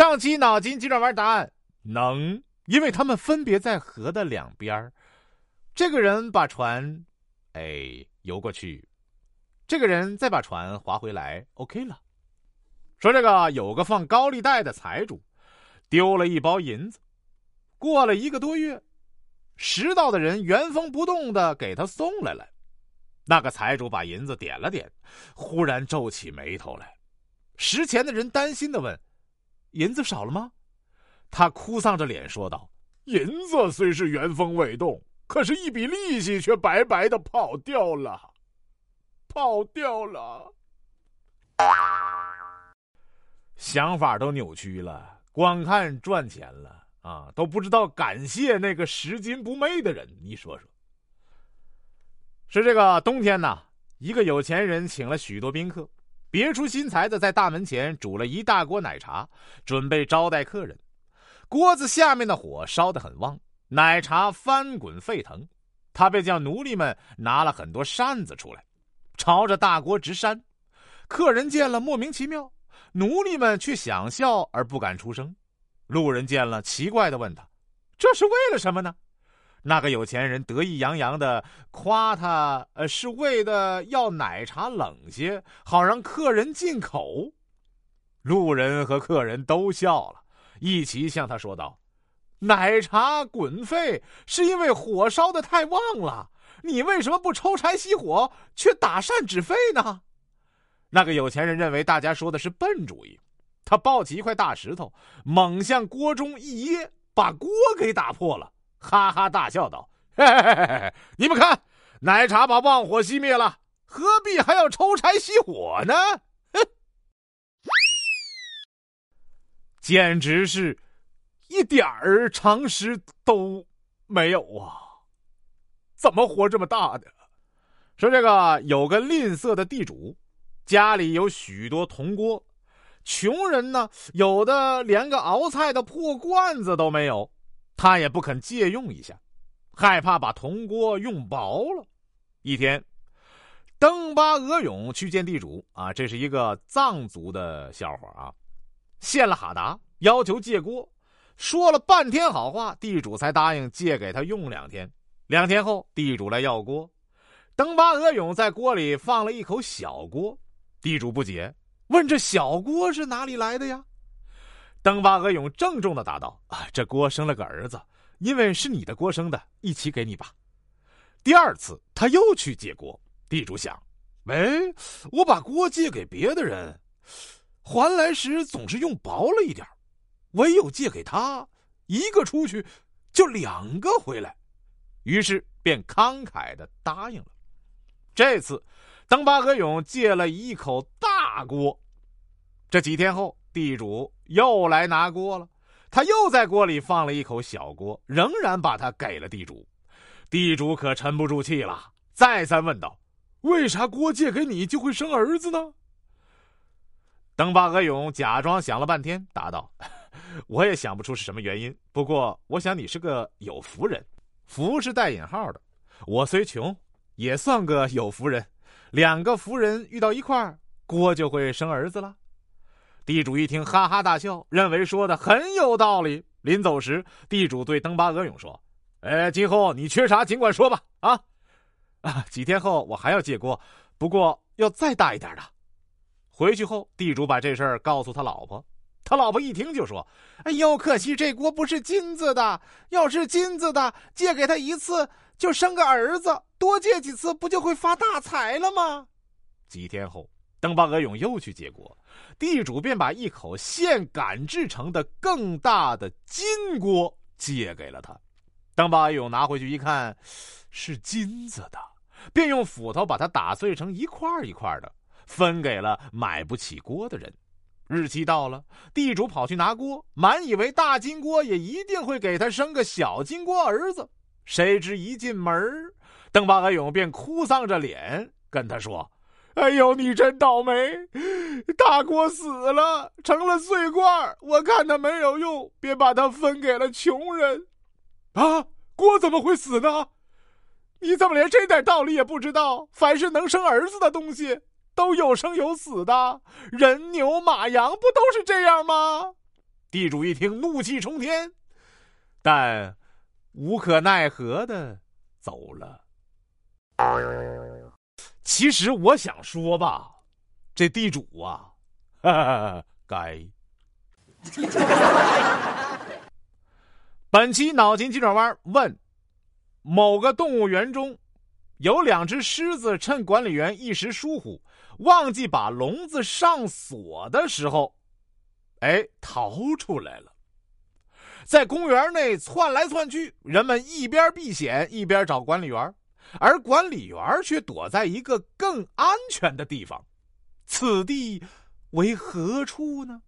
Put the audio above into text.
上期脑筋急转弯答案能，因为他们分别在河的两边这个人把船，哎，游过去，这个人再把船划回来，OK 了。说这个有个放高利贷的财主，丢了一包银子，过了一个多月，拾到的人原封不动的给他送来了。那个财主把银子点了点，忽然皱起眉头来。拾钱的人担心的问：“银子少了吗？”他哭丧着脸说道：“银子虽是原封未动，可是，一笔利息却白白的跑掉了，跑掉了。想法都扭曲了，光看赚钱了啊，都不知道感谢那个拾金不昧的人。你说说。”是这个冬天呢，一个有钱人请了许多宾客，别出心裁的在大门前煮了一大锅奶茶，准备招待客人。锅子下面的火烧得很旺，奶茶翻滚沸腾。他便叫奴隶们拿了很多扇子出来，朝着大锅直扇。客人见了莫名其妙，奴隶们却想笑而不敢出声。路人见了，奇怪的问他：“这是为了什么呢？”那个有钱人得意洋洋的夸他，呃，是为了要奶茶冷些，好让客人进口。路人和客人都笑了，一起向他说道：“奶茶滚沸是因为火烧的太旺了，你为什么不抽柴熄火，却打扇止沸呢？”那个有钱人认为大家说的是笨主意，他抱起一块大石头，猛向锅中一噎，把锅给打破了。哈哈大笑道：“嘿嘿嘿嘿，你们看，奶茶把旺火熄灭了，何必还要抽柴熄火呢？哼，简直是一点儿常识都没有啊！怎么活这么大的？说这个有个吝啬的地主，家里有许多铜锅，穷人呢，有的连个熬菜的破罐子都没有。”他也不肯借用一下，害怕把铜锅用薄了。一天，登巴俄勇去见地主啊，这是一个藏族的笑话啊，献了哈达，要求借锅，说了半天好话，地主才答应借给他用两天。两天后，地主来要锅，登巴俄勇在锅里放了一口小锅，地主不解，问这小锅是哪里来的呀？登巴俄勇郑重的答道：“啊，这锅生了个儿子，因为是你的锅生的，一起给你吧。”第二次他又去借锅，地主想：“喂，我把锅借给别的人，还来时总是用薄了一点唯有借给他，一个出去就两个回来。”于是便慷慨的答应了。这次，登巴俄勇借了一口大锅。这几天后。地主又来拿锅了，他又在锅里放了一口小锅，仍然把它给了地主。地主可沉不住气了，再三问道：“为啥锅借给你就会生儿子呢？”登巴格勇假装想了半天，答道：“ 我也想不出是什么原因。不过我想你是个有福人，福是带引号的。我虽穷，也算个有福人。两个福人遇到一块儿，锅就会生儿子了。”地主一听，哈哈大笑，认为说的很有道理。临走时，地主对登巴俄勇说：“哎，今后你缺啥尽管说吧。啊，啊，几天后我还要借锅，不过要再大一点的。”回去后，地主把这事儿告诉他老婆，他老婆一听就说：“哎呦，可惜这锅不是金子的，要是金子的，借给他一次就生个儿子，多借几次不就会发大财了吗？”几天后。登巴俄勇又去借锅，地主便把一口现擀制成的更大的金锅借给了他。登巴俄勇拿回去一看，是金子的，便用斧头把它打碎成一块一块的，分给了买不起锅的人。日期到了，地主跑去拿锅，满以为大金锅也一定会给他生个小金锅儿子，谁知一进门，登巴俄勇便哭丧着脸跟他说。哎呦，你真倒霉！大锅死了，成了碎罐我看它没有用，便把它分给了穷人。啊，锅怎么会死呢？你怎么连这点道理也不知道？凡是能生儿子的东西，都有生有死的。人、牛、马、羊不都是这样吗？地主一听，怒气冲天，但无可奈何的走了。其实我想说吧，这地主啊，该。本期脑筋急转弯问：某个动物园中，有两只狮子，趁管理员一时疏忽，忘记把笼子上锁的时候，哎，逃出来了，在公园内窜来窜去。人们一边避险，一边找管理员，而管理员却躲在一个更安全的地方。此地为何处呢？